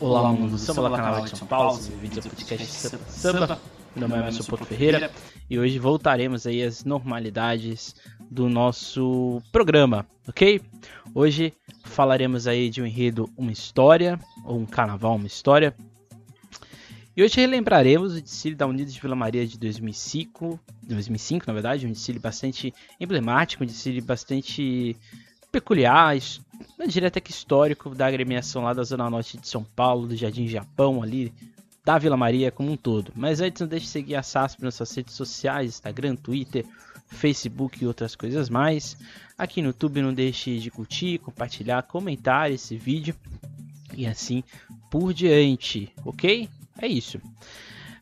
Olá, mundo do samba, olá, canal de São Paulo, esse vídeo é podcast Samba, samba. Meu nome é Emerson Porto Ferreira e hoje voltaremos aí às normalidades do nosso programa, ok? Hoje falaremos aí de um enredo, uma história, ou um carnaval, uma história. E hoje relembraremos o desfile da Unidos de Vila Maria de 2005, 2005 na verdade, um desfile bastante emblemático, um desfile bastante peculiar, eu diria até que histórico da agremiação lá da Zona Norte de São Paulo, do Jardim Japão ali, da Vila Maria como um todo. Mas antes não deixe de seguir a SASP nas suas redes sociais, Instagram, Twitter, Facebook e outras coisas mais. Aqui no YouTube não deixe de curtir, compartilhar, comentar esse vídeo e assim por diante, ok? É isso.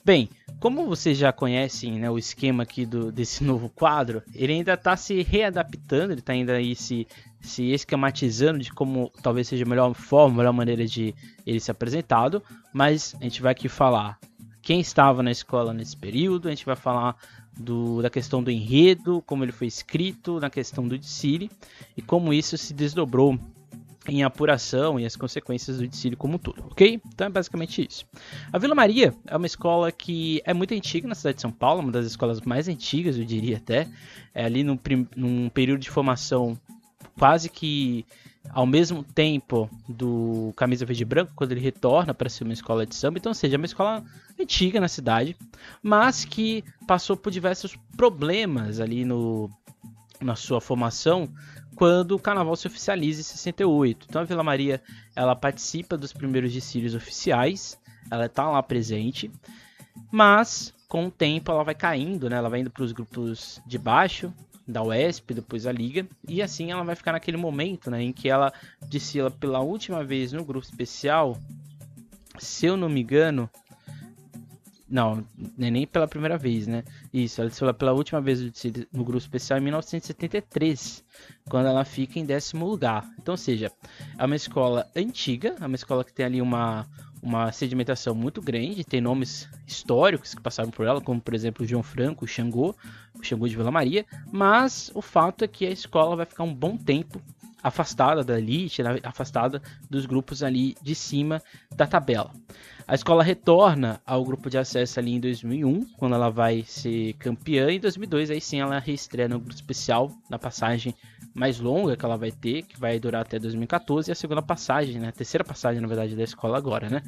Bem, como vocês já conhecem né, o esquema aqui do, desse novo quadro, ele ainda está se readaptando, ele está ainda aí se, se esquematizando de como talvez seja a melhor forma, a melhor maneira de ele ser apresentado, mas a gente vai aqui falar quem estava na escola nesse período, a gente vai falar do, da questão do enredo, como ele foi escrito, na questão do desfile e como isso se desdobrou em apuração e as consequências do desfile como um todo, ok? Então é basicamente isso. A Vila Maria é uma escola que é muito antiga na cidade de São Paulo, uma das escolas mais antigas, eu diria até. É ali num, num período de formação quase que ao mesmo tempo do Camisa Verde e Branco, quando ele retorna para ser uma escola de samba. Então, seja, é uma escola antiga na cidade, mas que passou por diversos problemas ali no, na sua formação quando o carnaval se oficializa em 68. Então a Vila Maria ela participa dos primeiros desfiles oficiais, ela está lá presente, mas com o tempo ela vai caindo, né? ela vai indo para os grupos de baixo da UESP, depois a Liga, e assim ela vai ficar naquele momento né, em que ela desfila pela última vez no grupo especial, se eu não me engano, não, nem pela primeira vez, né? Isso, ela desfilou pela última vez no grupo especial em 1973, quando ela fica em décimo lugar. Então, ou seja, é uma escola antiga, é uma escola que tem ali uma, uma sedimentação muito grande, tem nomes históricos que passaram por ela, como por exemplo João Franco, Xangô, Xangô de Vila Maria, mas o fato é que a escola vai ficar um bom tempo afastada da elite, né? afastada dos grupos ali de cima da tabela. A escola retorna ao grupo de acesso ali em 2001, quando ela vai ser campeã. Em 2002, aí sim, ela reestreia no grupo especial, na passagem mais longa que ela vai ter, que vai durar até 2014, e a segunda passagem, né? A terceira passagem, na verdade, da escola agora, né?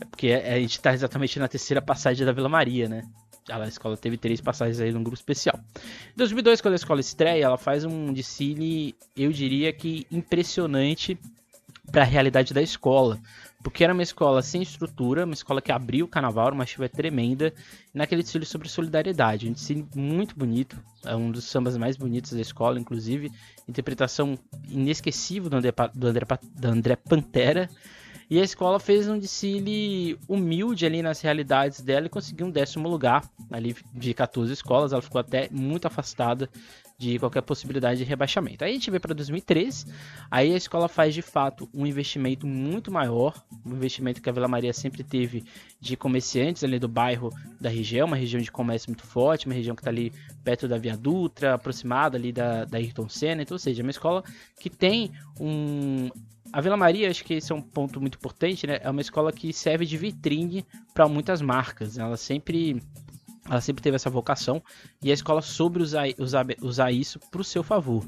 É porque a gente está exatamente na terceira passagem da Vila Maria, né? A escola teve três passagens aí no grupo especial. Em 2002, quando a escola estreia, ela faz um desfile, eu diria que impressionante para a realidade da escola. Porque era uma escola sem estrutura, uma escola que abriu o carnaval, uma chuva tremenda, naquele desfile sobre solidariedade. Um desfile muito bonito, é um dos sambas mais bonitos da escola, inclusive. Interpretação inesquecível do André, do André, do André Pantera. E a escola fez um desfile humilde ali nas realidades dela e conseguiu um décimo lugar ali de 14 escolas. Ela ficou até muito afastada de qualquer possibilidade de rebaixamento. Aí a gente vê para 2003, aí a escola faz de fato um investimento muito maior, um investimento que a Vila Maria sempre teve de comerciantes ali do bairro da região, uma região de comércio muito forte, uma região que está ali perto da Via Dutra, aproximada ali da, da Ayrton Senna, então, ou seja, é uma escola que tem um a Vila Maria, acho que esse é um ponto muito importante, né? É uma escola que serve de vitrine para muitas marcas. Ela sempre ela sempre teve essa vocação e a escola soube usar, usar, usar isso para o seu favor.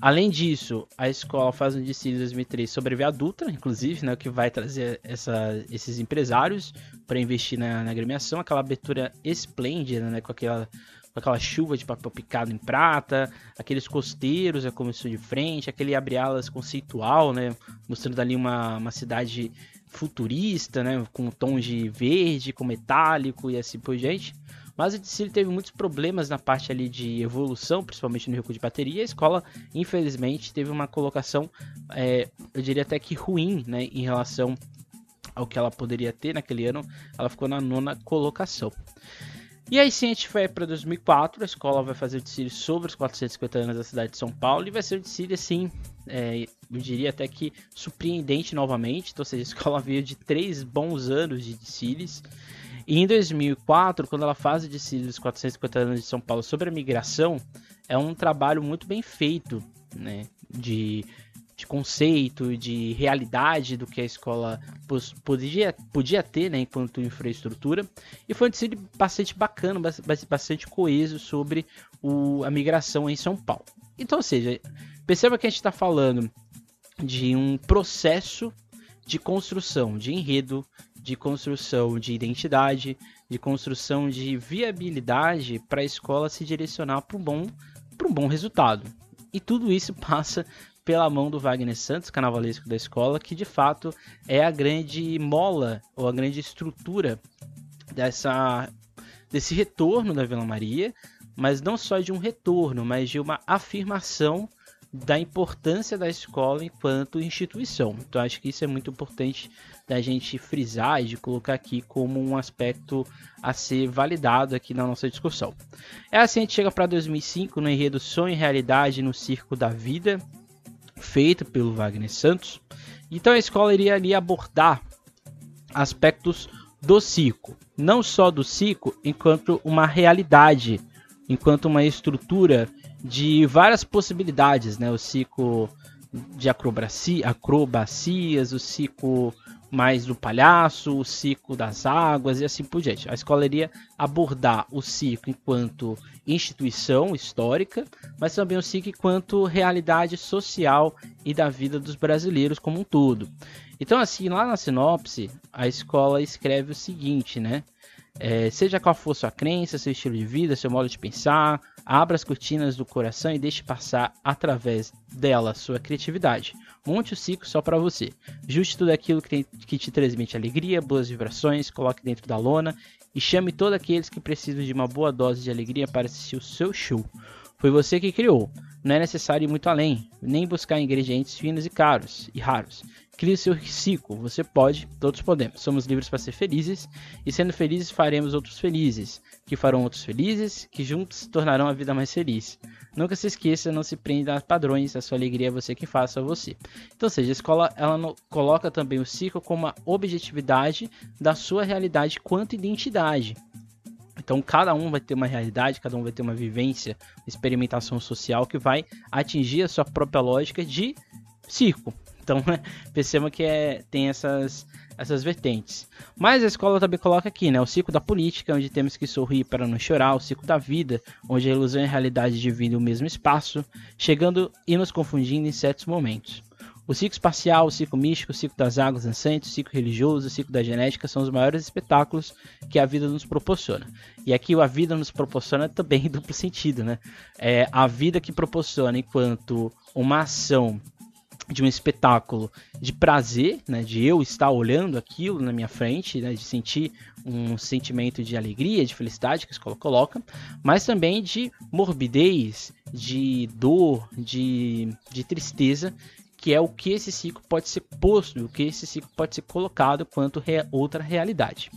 Além disso, a escola faz um desfile em 2003 sobre a Via Dutra, inclusive, né, que vai trazer essa, esses empresários para investir na, na agremiação, aquela abertura esplêndida, né, com aquela, aquela chuva de papel picado em prata, aqueles costeiros a começou de frente, aquele abre-alas conceitual, né, mostrando ali uma, uma cidade futurista, né, com tons de verde, com metálico e assim por diante. Mas o desfile teve muitos problemas na parte ali de evolução, principalmente no recuo de bateria. A escola, infelizmente, teve uma colocação, é, eu diria até que ruim, né, em relação ao que ela poderia ter naquele ano. Ela ficou na nona colocação. E aí sim a gente vai para 2004, a escola vai fazer o desfile sobre os 450 anos da cidade de São Paulo e vai ser um desfile assim, é, eu diria até que surpreendente novamente, então, ou seja, a escola veio de três bons anos de desfiles e em 2004, quando ela faz o desfile dos 450 anos de São Paulo sobre a migração, é um trabalho muito bem feito, né, de de conceito, de realidade do que a escola podia, podia ter né, enquanto infraestrutura. E foi um desfile bastante bacana, bastante coeso sobre o, a migração em São Paulo. Então, ou seja, perceba que a gente está falando de um processo de construção de enredo, de construção de identidade, de construção de viabilidade para a escola se direcionar para um bom, um bom resultado. E tudo isso passa pela mão do Wagner Santos, carnavalesco da escola, que de fato é a grande mola ou a grande estrutura dessa desse retorno da Vila Maria, mas não só de um retorno, mas de uma afirmação da importância da escola enquanto instituição. Então acho que isso é muito importante da gente frisar e de colocar aqui como um aspecto a ser validado aqui na nossa discussão. É assim a gente chega para 2005 no enredo Sonho e Realidade no Circo da Vida, feito pelo Wagner Santos. Então a escola iria ali abordar aspectos do ciclo, não só do ciclo, enquanto uma realidade, enquanto uma estrutura de várias possibilidades, né? O ciclo de acrobacia, acrobacias, o ciclo mais do palhaço, o ciclo das águas e assim por diante. A escola iria abordar o ciclo enquanto instituição histórica, mas também o ciclo enquanto realidade social e da vida dos brasileiros como um todo. Então, assim, lá na sinopse, a escola escreve o seguinte, né? É, seja qual for sua crença, seu estilo de vida, seu modo de pensar, abra as cortinas do coração e deixe passar através dela sua criatividade. Monte o ciclo só para você. Juste tudo aquilo que, tem, que te transmite alegria, boas vibrações, coloque dentro da lona e chame todos aqueles que precisam de uma boa dose de alegria para assistir o seu show. Foi você que criou. Não é necessário ir muito além, nem buscar ingredientes finos e caros e raros. Crie seu ciclo. Você pode, todos podemos. Somos livres para ser felizes e sendo felizes faremos outros felizes, que farão outros felizes, que juntos tornarão a vida mais feliz. Nunca se esqueça, não se prenda a padrões, a sua alegria é você que faça você. Então, seja, a escola ela no, coloca também o ciclo como uma objetividade da sua realidade quanto identidade. Então, cada um vai ter uma realidade, cada um vai ter uma vivência, experimentação social que vai atingir a sua própria lógica de ciclo. Então, né, perceba que é, tem essas, essas vertentes. Mas a escola também coloca aqui, né, o ciclo da política, onde temos que sorrir para não chorar, o ciclo da vida, onde a ilusão e a realidade dividem o mesmo espaço, chegando e nos confundindo em certos momentos. O ciclo espacial, o ciclo místico, o ciclo das águas dançantes, o ciclo religioso, o ciclo da genética são os maiores espetáculos que a vida nos proporciona. E aqui a vida nos proporciona também em duplo sentido, né? É a vida que proporciona enquanto uma ação de um espetáculo de prazer, né, de eu estar olhando aquilo na minha frente, né, de sentir um sentimento de alegria, de felicidade que a escola coloca, mas também de morbidez, de dor, de, de tristeza, que é o que esse ciclo pode ser posto, o que esse ciclo pode ser colocado quanto re outra realidade.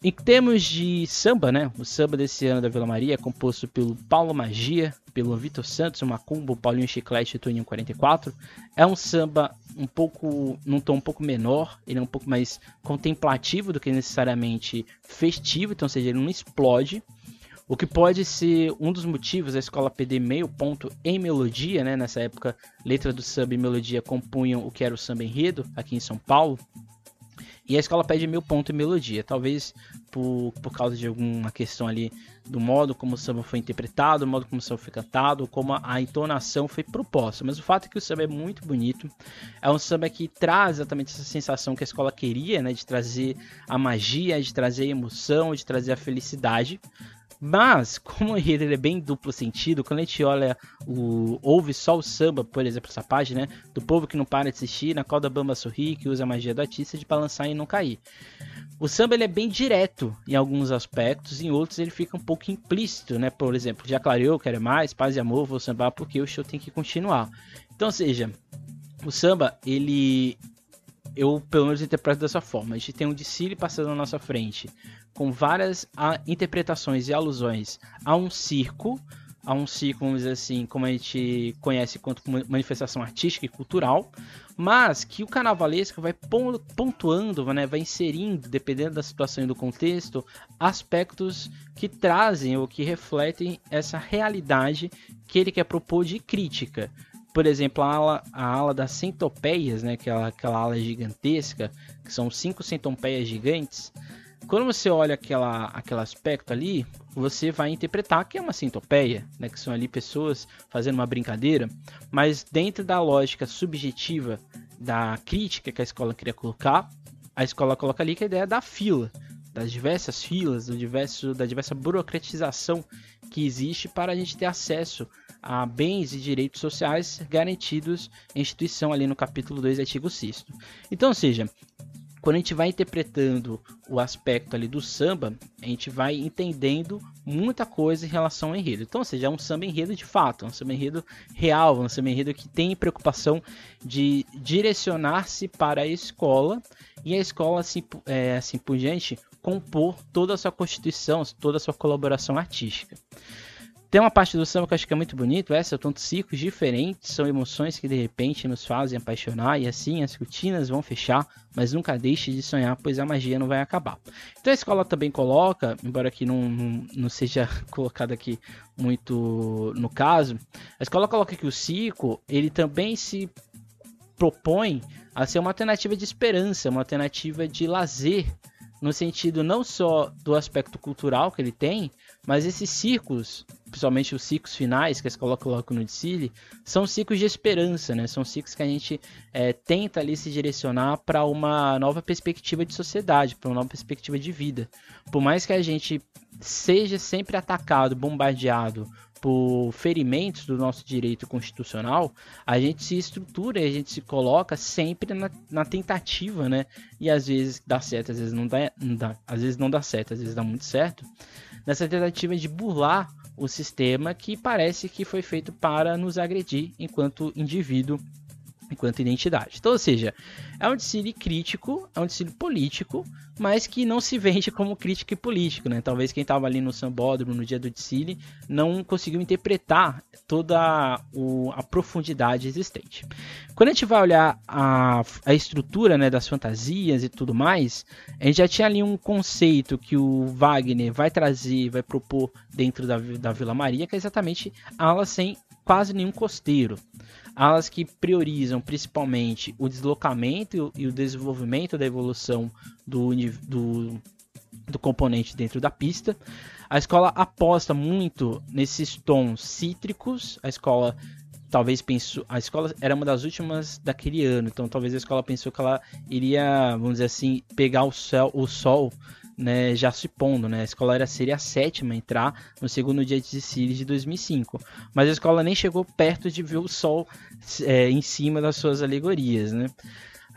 Em termos de samba, né? O samba desse ano da Vila Maria é composto pelo Paulo Magia, pelo Vitor Santos, o Macumbo, Paulinho Chiclete e Toninho 44. É um samba um pouco, num tom um pouco menor, ele é um pouco mais contemplativo do que necessariamente festivo, então, ou seja, ele não explode. O que pode ser um dos motivos da escola PD meio ponto em melodia, né? Nessa época, letra do samba e melodia compunham o que era o samba enredo aqui em São Paulo. E a escola pede meio ponto e melodia, talvez por, por causa de alguma questão ali do modo como o samba foi interpretado, do modo como o samba foi cantado, como a, a, entonação foi proposta. Mas o fato é que o samba é muito bonito, é um samba que traz exatamente essa sensação que a escola queria, né, de trazer a magia, de trazer a emoção, de trazer a felicidade. Mas, como enredo é bem duplo sentido, quando a gente olha, o, ouve só o samba, por exemplo, essa página, né? Do povo que não para de assistir, na qual da bamba sorri, que usa a magia do artista de balançar e não cair. O samba ele é bem direto em alguns aspectos, em outros ele fica um pouco implícito, né? Por exemplo, já clareou, quero mais, paz e amor, vou sambar porque o show tem que continuar. Então, ou seja, o samba, ele eu pelo menos interpreto dessa forma. A gente tem um desfile passando na nossa frente, com várias interpretações e alusões a um circo, a um circo, vamos dizer assim, como a gente conhece quanto manifestação artística e cultural, mas que o carnavalesco vai pontuando, né, vai inserindo, dependendo da situação e do contexto, aspectos que trazem ou que refletem essa realidade que ele quer propor de crítica por exemplo, a ala, a ala das centopeias, né, aquela, aquela ala gigantesca, que são cinco centopeias gigantes, quando você olha aquela, aquele aspecto ali, você vai interpretar que é uma centopeia, né? que são ali pessoas fazendo uma brincadeira, mas dentro da lógica subjetiva da crítica que a escola queria colocar, a escola coloca ali que a ideia da fila, das diversas filas, do diverso, da diversa burocratização que existe para a gente ter acesso a bens e direitos sociais garantidos em instituição ali no capítulo 2, artigo 6 Então, ou seja, quando a gente vai interpretando o aspecto ali do samba, a gente vai entendendo muita coisa em relação ao enredo. Então, ou seja, é um samba enredo de fato, é um samba enredo real, um samba enredo que tem preocupação de direcionar-se para a escola e a escola, assim, é, assim por diante, compor toda a sua constituição, toda a sua colaboração artística. Tem uma parte do samba que eu acho que é muito bonito, essa, são ciclos diferentes, são emoções que de repente nos fazem apaixonar e assim as cortinas vão fechar, mas nunca deixe de sonhar, pois a magia não vai acabar. Então a escola também coloca, embora aqui não, não, não seja colocado aqui muito no caso, a escola coloca que o ciclo, ele também se propõe a ser uma alternativa de esperança, uma alternativa de lazer, no sentido não só do aspecto cultural que ele tem, mas esses ciclos, principalmente os ciclos finais que a escola coloca no Dicile, são ciclos de esperança, né? São ciclos que a gente é, tenta ali se direcionar para uma nova perspectiva de sociedade, para uma nova perspectiva de vida. Por mais que a gente seja sempre atacado, bombardeado por ferimentos do nosso direito constitucional, a gente se estrutura a gente se coloca sempre na, na, tentativa, né? E às vezes dá certo, às vezes não dá, não dá, às vezes não dá certo, às vezes dá muito certo nessa tentativa de burlar o sistema que parece que foi feito para nos agredir enquanto indivíduo enquanto identidade. Então, ou seja, é um desfile crítico, é um desfile político, mas que não se vende como crítico e político, né? Talvez quem estava ali no Sambódromo no dia do desfile não conseguiu interpretar toda o, a profundidade existente. Quando a gente vai olhar a, a estrutura né, das fantasias e tudo mais, a gente já tinha ali um conceito que o Wagner vai trazer, vai propor dentro da, da Vila Maria, que é exatamente ala sem quase nenhum costeiro alas que priorizam principalmente o deslocamento e o desenvolvimento da evolução do, do, do componente dentro da pista. A escola aposta muito nesses tons cítricos. A escola talvez pensou, a escola era uma das últimas daquele ano, então talvez a escola pensou que ela iria, vamos dizer assim, pegar o, céu, o sol né, já se pondo, né? A escola era, seria a sétima a entrar no segundo dia de desfile de 2005, mas a escola nem chegou perto de ver o sol é, em cima das suas alegorias, né?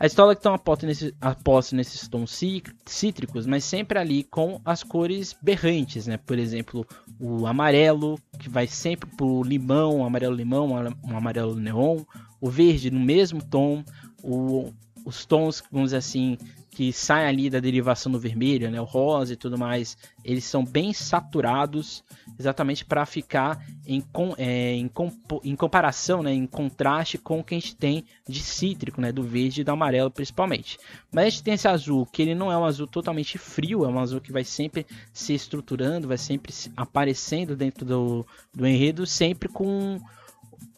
A escola que então aposta, nesse, aposta nesses tons cítricos, mas sempre ali com as cores berrantes, né? Por exemplo, o amarelo, que vai sempre pro limão, amarelo limão, um amarelo neon, o verde no mesmo tom, o, os tons, vamos dizer assim, que saem ali da derivação do vermelho, né, o rosa e tudo mais, eles são bem saturados, exatamente para ficar em, com, é, em, em, comparação, né, em contraste com o que a gente tem de cítrico, né, do verde e do amarelo principalmente. Mas a gente tem esse azul, que ele não é um azul totalmente frio, é um azul que vai sempre se estruturando, vai sempre aparecendo dentro do, do enredo, sempre com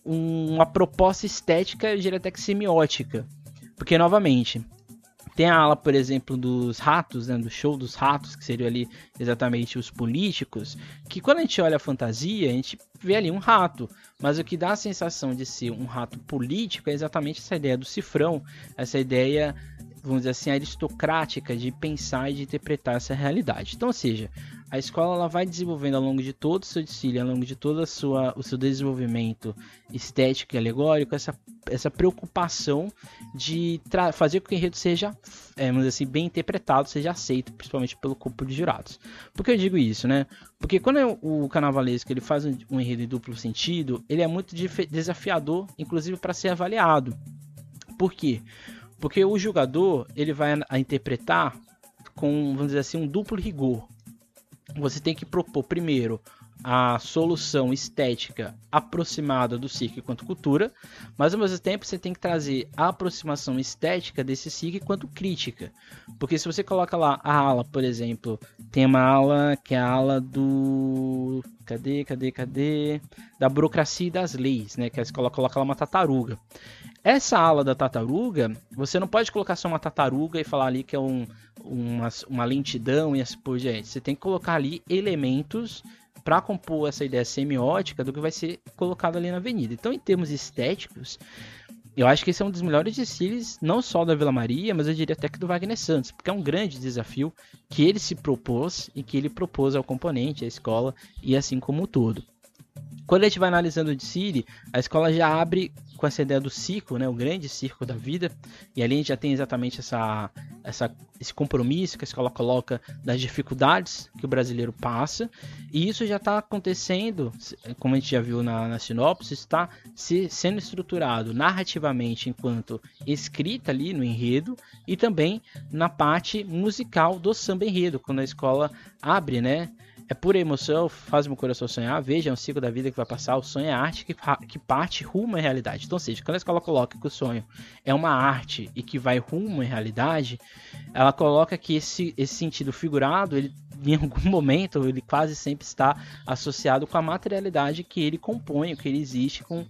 uma proposta estética, eu diria até que semiótica. Porque, novamente, tem a ala, por exemplo, dos ratos, né, do show dos ratos, que seriam ali exatamente os políticos, que quando a gente olha a fantasia, a gente vê ali um rato, mas o que dá a sensação de ser um rato político é exatamente essa ideia do cifrão, essa ideia vamos dizer assim, aristocrática de pensar e de interpretar essa realidade. Então, ou seja, a escola ela vai desenvolvendo ao longo de todo o seu desfile, ao longo de todo sua, o seu desenvolvimento estético e alegórico, essa, essa preocupação de fazer com que o enredo seja, é, vamos dizer assim, bem interpretado, seja aceito, principalmente pelo corpo de jurados. Por que eu digo isso, né? Porque quando é o carnavalesco ele faz um, um enredo em duplo sentido, ele é muito desafiador, inclusive para ser avaliado. Por quê? Porque o jogador ele vai a interpretar com, vamos dizer assim, um duplo rigor. Você tem que propor primeiro a solução estética aproximada do circo enquanto cultura, mas ao mesmo tempo você tem que trazer a aproximação estética desse circo enquanto crítica. Porque se você coloca lá a ala, por exemplo, tem uma ala que é a ala do. Cadê, cadê, cadê? Da burocracia e das leis, né? Que escola coloca lá uma tartaruga. Essa ala da tartaruga, você não pode colocar só uma tartaruga e falar ali que é um, uma, uma lentidão e assim por diante. Você tem que colocar ali elementos para compor essa ideia semiótica do que vai ser colocado ali na avenida. Então, em termos estéticos, eu acho que esse é um dos melhores desfiles, não só da Vila Maria, mas eu diria até que do Wagner Santos, porque é um grande desafio que ele se propôs e que ele propôs ao componente, à escola e assim como o todo. Quando a gente vai analisando o desfile, a escola já abre com essa ideia do ciclo, né, o grande círculo da vida, e ali a gente já tem exatamente essa, essa, esse compromisso que a escola coloca das dificuldades que o brasileiro passa, e isso já está acontecendo, como a gente já viu na, na sinopse, está se, sendo estruturado narrativamente enquanto escrita ali no enredo, e também na parte musical do samba enredo, quando a escola abre, né, é pura emoção, faz meu coração sonhar. Veja, é um ciclo da vida que vai passar. O sonho é arte que, que parte rumo à realidade. Então, ou seja, quando a escola coloca que o sonho é uma arte e que vai rumo à realidade, ela coloca que esse, esse sentido figurado, ele, em algum momento, ele quase sempre está associado com a materialidade que ele compõe, que ele existe com,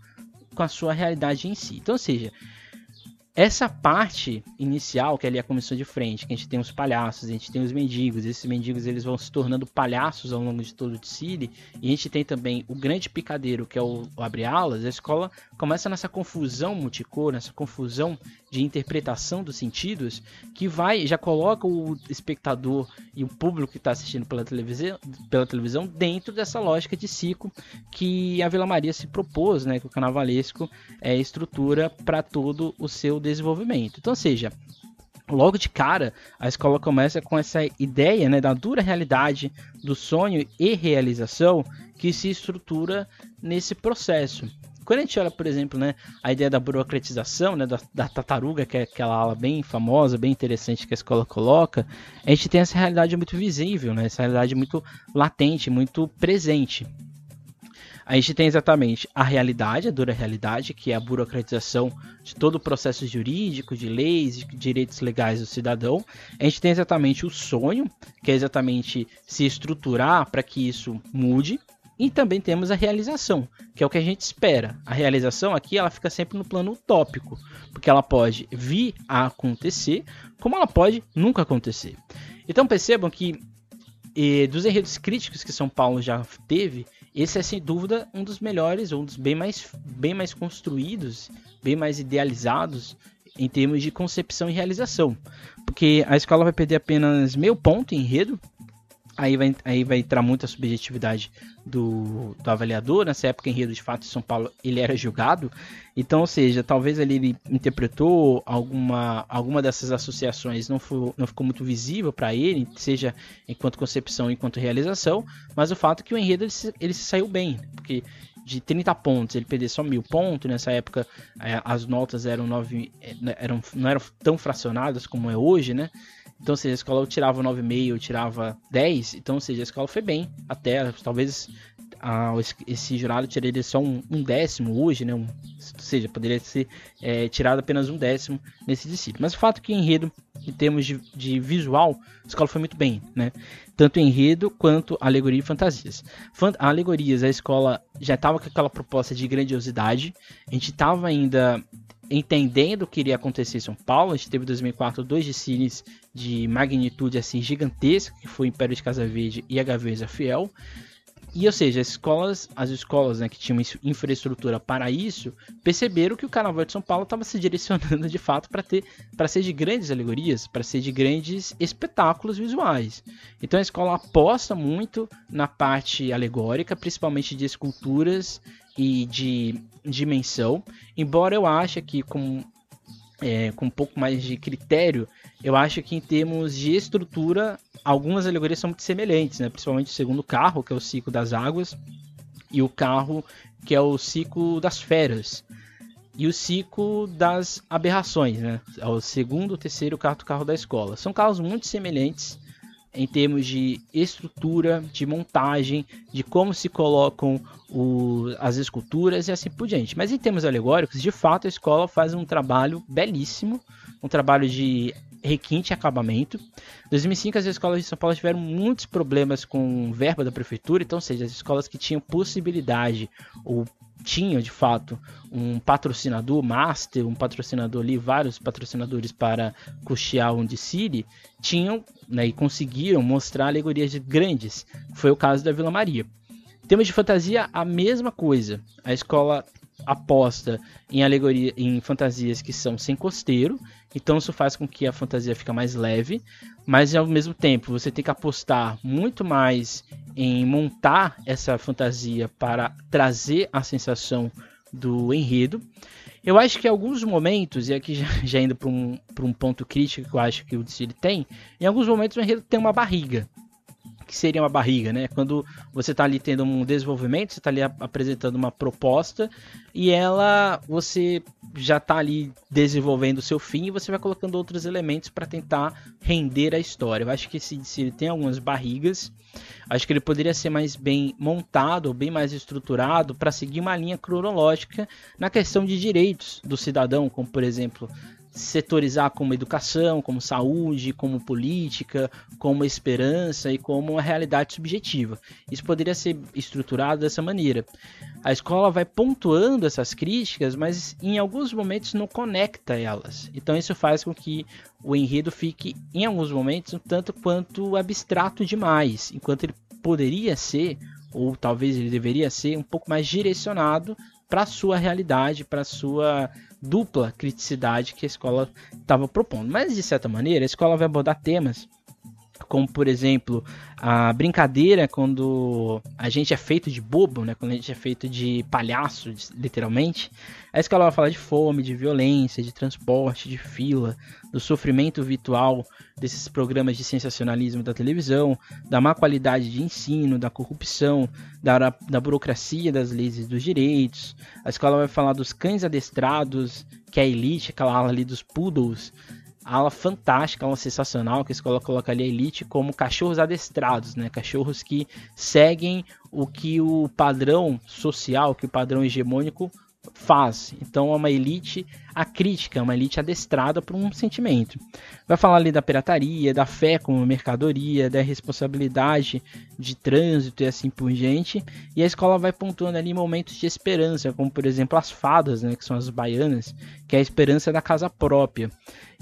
com a sua realidade em si. Então, ou seja, essa parte inicial, que é ali a comissão de frente, que a gente tem os palhaços, a gente tem os mendigos, esses mendigos eles vão se tornando palhaços ao longo de todo o Tsiri, e a gente tem também o grande picadeiro, que é o, o abre-alas, a escola começa nessa confusão multicor, nessa confusão de interpretação dos sentidos, que vai, já coloca o espectador e o público que está assistindo pela televisão, pela televisão dentro dessa lógica de ciclo que a Vila Maria se propôs, né, que o carnavalesco é estrutura para todo o seu desenvolvimento. Então, seja, logo de cara, a escola começa com essa ideia né, da dura realidade do sonho e realização que se estrutura nesse processo. Quando a gente olha, por exemplo, né, a ideia da burocratização, né, da, da tartaruga, que é aquela ala bem famosa, bem interessante que a escola coloca, a gente tem essa realidade muito visível, né, essa realidade muito latente, muito presente. A gente tem exatamente a realidade, a dura realidade, que é a burocratização de todo o processo jurídico, de leis, de direitos legais do cidadão. A gente tem exatamente o sonho, que é exatamente se estruturar para que isso mude. E também temos a realização, que é o que a gente espera. A realização aqui ela fica sempre no plano utópico, porque ela pode vir a acontecer, como ela pode nunca acontecer. Então percebam que e, dos enredos críticos que São Paulo já teve, esse é sem dúvida um dos melhores, um dos bem mais, bem mais construídos, bem mais idealizados em termos de concepção e realização. Porque a escola vai perder apenas meio ponto em enredo, aí vai, aí vai entrar muita subjetividade do, do avaliador. Nessa época, em Rio de Fato, em São Paulo, ele era julgado. Então, ou seja, talvez ali ele interpretou alguma, alguma dessas associações não, foi, não ficou muito visível para ele, seja enquanto concepção, enquanto realização. Mas o fato é que o enredo ele se, ele se saiu bem, porque de 30 pontos ele perdeu só mil pontos. Nessa época, é, as notas eram, nove, é, eram não eram tão fracionadas como é hoje, né? Então, ou seja, a escola eu tirava 9,5, eu tirava 10. Então, ou seja, a escola foi bem. Até, talvez a, esse jurado tiraria só um, um, décimo hoje, né? Um, ou seja, poderia ser é, tirado apenas um décimo nesse discípulo. Mas o fato é que enredo, em termos de, de, visual, a escola foi muito bem, né? Tanto enredo quanto alegoria e fantasias. Fant alegorias, a escola já estava com aquela proposta de grandiosidade. A gente estava ainda entendendo o que iria acontecer em São Paulo. A gente teve em 2004 dois desfiles de magnitude assim gigantesca, que foi o Império de Casa Verde e a Gaveza Fiel. E ou seja, as escolas, as escolas né, que tinham infraestrutura para isso, perceberam que o Carnaval de São Paulo estava se direcionando de fato para ter para ser de grandes alegorias, para ser de grandes espetáculos visuais. Então a escola aposta muito na parte alegórica, principalmente de esculturas e de dimensão, embora eu ache que com, é, com um pouco mais de critério, eu acho que em termos de estrutura, algumas alegorias são muito semelhantes, né? principalmente o segundo carro, que é o ciclo das águas, e o carro que é o ciclo das feras, e o ciclo das aberrações, né? É o segundo, terceiro, quarto carro da escola. São carros muito semelhantes, em termos de estrutura, de montagem, de como se colocam o, as esculturas e assim por diante. Mas em termos alegóricos, de fato a escola faz um trabalho belíssimo, um trabalho de requinte e acabamento. Em 2005 as escolas de São Paulo tiveram muitos problemas com verba da prefeitura, então, seja, as escolas que tinham possibilidade ou tinham de fato um patrocinador master, um patrocinador ali, vários patrocinadores para custear um City, tinham né, e conseguiram mostrar alegorias grandes. Foi o caso da Vila Maria. Em termos de fantasia, a mesma coisa. A escola aposta em alegoria, em fantasias que são sem costeiro, então isso faz com que a fantasia fique mais leve, mas ao mesmo tempo você tem que apostar muito mais em montar essa fantasia para trazer a sensação do enredo. Eu acho que em alguns momentos, e aqui já, já indo para um, um ponto crítico que eu acho que o Disney tem, em alguns momentos o enredo tem uma barriga que seria uma barriga, né? Quando você está ali tendo um desenvolvimento, você está ali apresentando uma proposta e ela você já está ali desenvolvendo o seu fim e você vai colocando outros elementos para tentar render a história. Eu acho que se, se ele tem algumas barrigas, acho que ele poderia ser mais bem montado, bem mais estruturado para seguir uma linha cronológica na questão de direitos do cidadão, como por exemplo setorizar como educação, como saúde, como política, como esperança e como uma realidade subjetiva. Isso poderia ser estruturado dessa maneira. A escola vai pontuando essas críticas, mas em alguns momentos não conecta elas. Então isso faz com que o enredo fique, em alguns momentos, um tanto quanto abstrato demais, enquanto ele poderia ser, ou talvez ele deveria ser, um pouco mais direcionado para a sua realidade, para a sua dupla criticidade que a escola estava propondo. Mas, de certa maneira, a escola vai abordar temas como por exemplo a brincadeira quando a gente é feito de bobo, né? Quando a gente é feito de palhaço, literalmente. A escola vai falar de fome, de violência, de transporte, de fila, do sofrimento virtual desses programas de sensacionalismo da televisão, da má qualidade de ensino, da corrupção, da, da burocracia das leis e dos direitos. A escola vai falar dos cães adestrados, que é a elite, aquela ala ali dos poodles, ala fantástica, ala sensacional, que a escola coloca ali a elite como cachorros adestrados, né? Cachorros que seguem o que o padrão social, que o padrão hegemônico faz. Então é uma elite acrítica, é uma elite adestrada por um sentimento. Vai falar ali da pirataria, da fé como mercadoria, da responsabilidade de trânsito e assim por diante. E a escola vai pontuando ali momentos de esperança, como por exemplo as fadas, né, que são as baianas, que é a esperança da casa própria.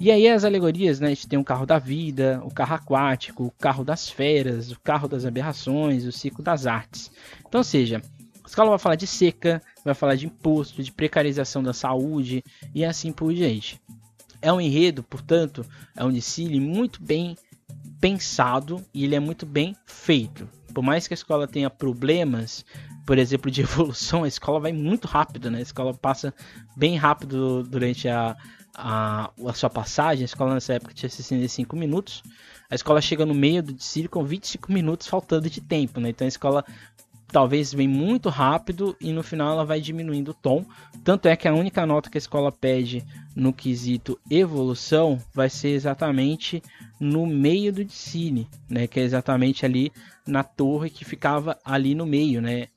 E aí as alegorias, né, a gente tem o carro da vida, o carro aquático, o carro das feras, o carro das aberrações, o ciclo das artes. Então, ou seja, escola vai falar de seca, vai falar de imposto, de precarização da saúde e assim por diante. É um enredo, portanto, é um desfile muito bem pensado e ele é muito bem feito. Por mais que a escola tenha problemas, por exemplo, de evolução, a escola vai muito rápido, né? A escola passa bem rápido durante a, a, a sua passagem. A escola nessa época tinha 65 minutos. A escola chega no meio do desfile com 25 minutos faltando de tempo, né? Então a escola talvez vem muito rápido e no final ela vai diminuindo o tom. Tanto é que a única nota que a escola pede no quesito evolução vai ser exatamente no meio do cine, né? Que é exatamente ali na torre que ficava ali no meio, né?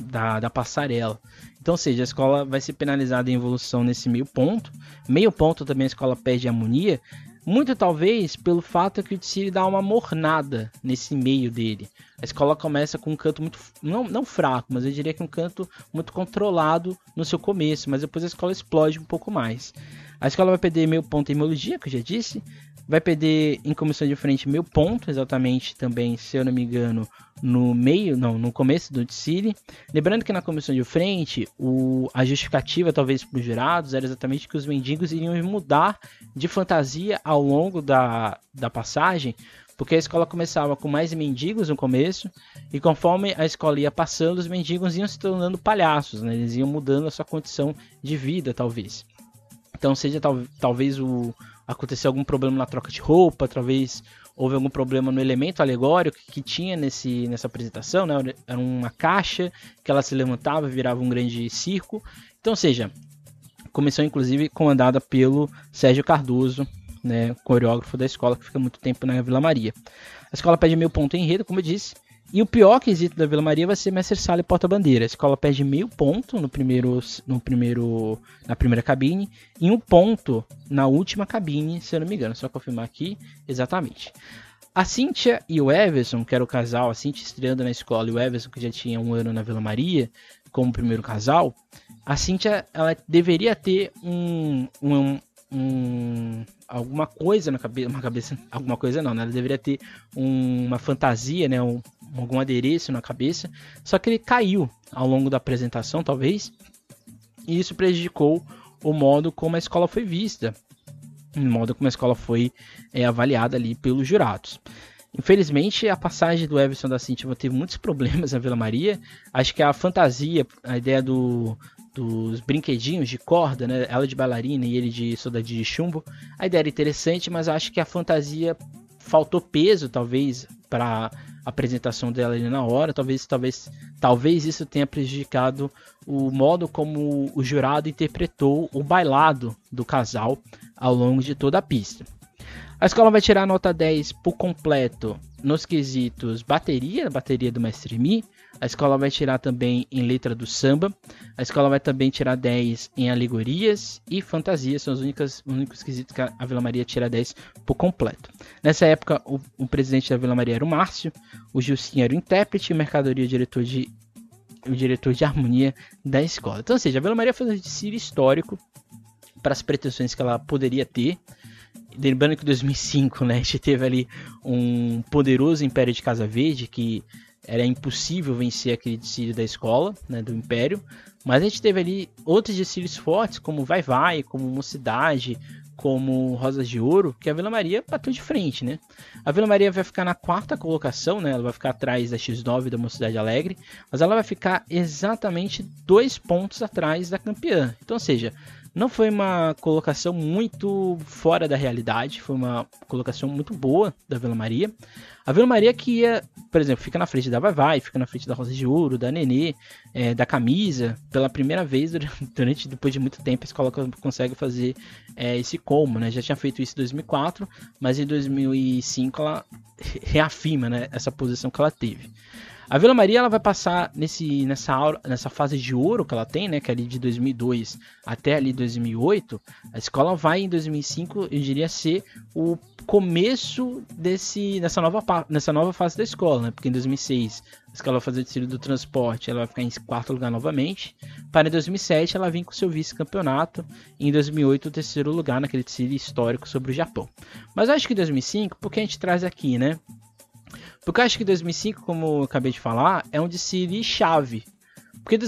Da, da passarela. Então, ou seja, a escola vai ser penalizada em evolução nesse meio ponto. Meio ponto também a escola pede harmonia. Muito talvez pelo fato que o Tsiri dá uma mornada nesse meio dele. A escola começa com um canto muito. Não, não fraco, mas eu diria que um canto muito controlado no seu começo, mas depois a escola explode um pouco mais. A escola vai perder meio ponto em melodia, que eu já disse. Vai perder em comissão de frente meio ponto, exatamente também, se eu não me engano, no meio, não, no começo do desfile. Lembrando que na comissão de frente, o, a justificativa, talvez para os jurados, era exatamente que os mendigos iriam mudar de fantasia ao longo da, da passagem, porque a escola começava com mais mendigos no começo, e conforme a escola ia passando, os mendigos iam se tornando palhaços, né? eles iam mudando a sua condição de vida, talvez. Então, seja tal, talvez o aconteceu algum problema na troca de roupa, talvez houve algum problema no elemento alegórico que tinha nesse, nessa apresentação, né? Era uma caixa que ela se levantava e virava um grande circo. Então, seja, comissão inclusive comandada pelo Sérgio Cardoso, né, coreógrafo da escola que fica muito tempo na Vila Maria. A escola pede meio ponto em enredo, como eu disse. E o pior quesito da Vila Maria vai ser Mestre Sala e Porta-Bandeira. A escola pede meio ponto no primeiro, no primeiro, na primeira cabine e um ponto na última cabine, se eu não me engano. Só confirmar aqui exatamente. A Cíntia e o Everson, que era o casal, a Cíntia estreando na escola e o Everson, que já tinha um ano na Vila Maria, como primeiro casal, a Cíntia ela deveria ter um, um, um, alguma coisa na cabeça, uma cabeça, alguma coisa não, né? Deveria ter um, uma fantasia, né? Um, algum adereço na cabeça, só que ele caiu ao longo da apresentação, talvez, e isso prejudicou o modo como a escola foi vista, o modo como a escola foi é, avaliada ali pelos jurados. Infelizmente, a passagem do Everson da Cintia teve muitos problemas na Vila Maria. Acho que a fantasia, a ideia do, dos brinquedinhos de corda, né? Ela de bailarina e ele de soldadinho de chumbo. A ideia era interessante, mas acho que a fantasia faltou peso, talvez, para apresentação dela ali na hora. Talvez, talvez, talvez isso tenha prejudicado o modo como o jurado interpretou o bailado do casal ao longo de toda a pista. A escola vai tirar nota 10 por completo nos quesitos bateria, bateria do Mestre Mi. A escola vai tirar também em letra do samba. A escola vai também tirar 10 em alegorias e fantasias. São os únicos, os únicos quesitos que a Vila Maria tira 10 por completo. Nessa época, o, o presidente da Vila Maria era o Márcio, o Gilcinho era o intérprete, o Mercadoria o diretor de o diretor de harmonia da escola. Então, ou seja, a Vila Maria fez um desfile histórico para as pretensões que ela poderia ter. Lembrando que em 2005 né, a gente teve ali um poderoso Império de Casa Verde que era impossível vencer aquele desfile da escola, né, do Império. Mas a gente teve ali outros desfiles fortes, como Vai Vai, como Mocidade, como Rosas de Ouro, que a Vila Maria bateu de frente, né? A Vila Maria vai ficar na quarta colocação, né? Ela vai ficar atrás da X9 da Mocidade Alegre, mas ela vai ficar exatamente dois pontos atrás da campeã. Então, ou seja, não foi uma colocação muito fora da realidade, foi uma colocação muito boa da Vila Maria. A Vila Maria que ia, por exemplo, fica na frente da Vai Vai, fica na frente da Rosa de Ouro, da Nenê, é, da Camisa. Pela primeira vez, durante, depois de muito tempo, a escola consegue fazer é, esse como, né? Já tinha feito isso em 2004, mas em 2005 ela reafirma né, essa posição que ela teve. A Vila Maria ela vai passar nesse, nessa, nessa fase de ouro que ela tem, né, que é ali de 2002 até ali 2008. A escola vai em 2005, eu diria ser o começo desse nessa nova nessa nova fase da escola, né? Porque em 2006 a escola vai fazer o desfile do transporte, ela vai ficar em quarto lugar novamente. Para em 2007 ela vem com seu vice-campeonato, em 2008 o terceiro lugar naquele desfile histórico sobre o Japão. Mas acho que em 2005, porque a gente traz aqui, né? Porque eu acho que 2005, como eu acabei de falar, é um desfile chave. Porque em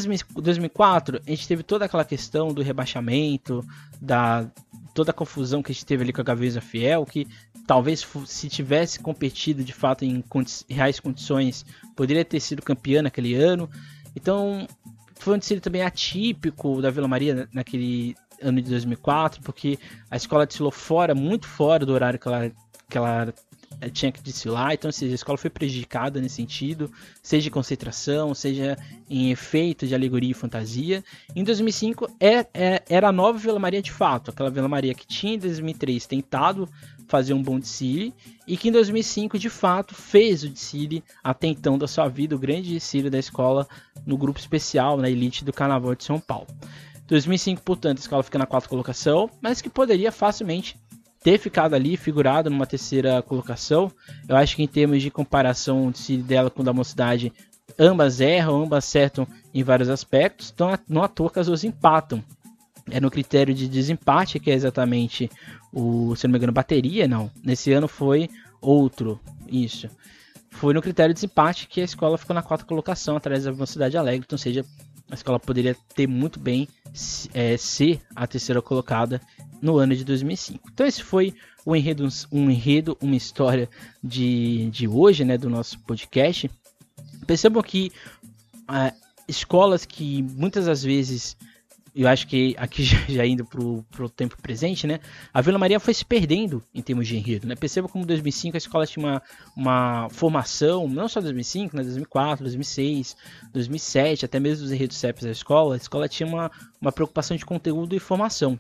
2004 a gente teve toda aquela questão do rebaixamento, da toda a confusão que a gente teve ali com a Gaveza Fiel, que talvez se tivesse competido de fato em condi reais condições, poderia ter sido campeã naquele ano. Então, foi um desfile também atípico da Vila Maria naquele ano de 2004, porque a escola desfilou fora, muito fora do horário que ela, que ela tinha que desfilar, então assim, a escola foi prejudicada nesse sentido, seja de concentração, seja em efeito de alegoria e fantasia. Em 2005 é, é, era a nova Vila Maria de fato, aquela Vila Maria que tinha em 2003 tentado fazer um bom desfile e que em 2005 de fato fez o desfile até então da sua vida, o grande desfile da escola no grupo especial, na elite do Carnaval de São Paulo. 2005, portanto, a escola fica na quarta colocação, mas que poderia facilmente ter ficado ali, figurado numa terceira colocação. Eu acho que em termos de comparação de dela com da mocidade, ambas erram, ambas acertam em vários aspectos. Então não à toa que as duas empatam. É no critério de desempate, que é exatamente o, se não me engano, bateria, não. Nesse ano foi outro, isso. Foi no critério de desempate que a escola ficou na quarta colocação, atrás da Mocidade Alegre. Então, seja, a escola poderia ter muito bem é, ser a terceira colocada no ano de 2005. Então esse foi o enredo, um enredo, uma história de, de hoje, né, do nosso podcast. Percebam que uh, escolas que muitas das vezes eu acho que aqui já, indo pro, pro tempo presente, né? A Vila Maria foi se perdendo em termos de enredo, né? Perceba como em 2005 a escola tinha uma, uma formação, não só 2005, né? 2004, 2006, 2007, até mesmo os enredos CEPs da escola, a escola tinha uma, uma preocupação de conteúdo e formação.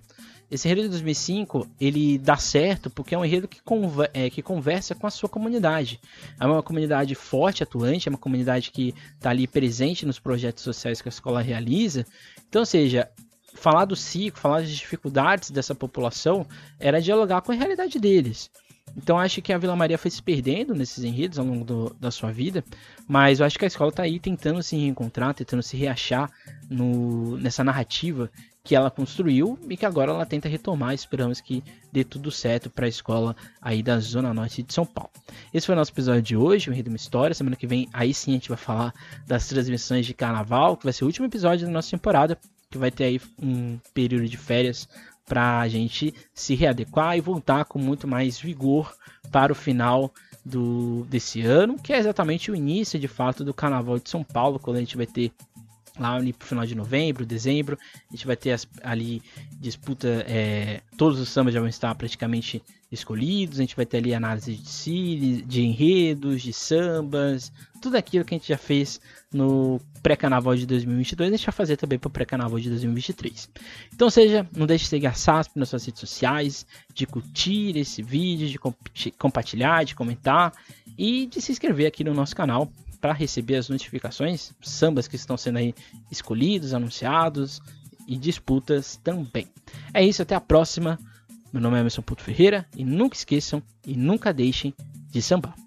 Esse enredo de 2005 ele dá certo porque é um enredo que, conver é, que conversa com a sua comunidade. É uma comunidade forte, atuante, é uma comunidade que está ali presente nos projetos sociais que a escola realiza. Então, seja, falar do ciclo, falar das dificuldades dessa população era dialogar com a realidade deles. Então acho que a Vila Maria foi se perdendo nesses enredos ao longo do, da sua vida, mas eu acho que a escola está aí tentando se reencontrar, tentando se reachar no, nessa narrativa que ela construiu e que agora ela tenta retomar. Esperamos que dê tudo certo para a escola aí da Zona Norte de São Paulo. Esse foi o nosso episódio de hoje, o Enredo Uma História. Semana que vem, aí sim, a gente vai falar das transmissões de carnaval, que vai ser o último episódio da nossa temporada, que vai ter aí um período de férias para a gente se readequar e voltar com muito mais vigor para o final do, desse ano, que é exatamente o início de fato do Carnaval de São Paulo, quando a gente vai ter lá ali pro final de novembro, dezembro, a gente vai ter as, ali disputa, é, todos os sambas já vão estar praticamente escolhidos, a gente vai ter ali análise de, de enredos, de sambas, tudo aquilo que a gente já fez no pré-carnaval de 2022, a gente vai fazer também para o pré-carnaval de 2023. Então, seja, não deixe de seguir a SASP nas suas redes sociais, de curtir esse vídeo, de compartilhar, de comentar e de se inscrever aqui no nosso canal para receber as notificações, sambas que estão sendo aí escolhidos, anunciados e disputas também. É isso, até a próxima. Meu nome é Emerson Puto Ferreira e nunca esqueçam e nunca deixem de sambar.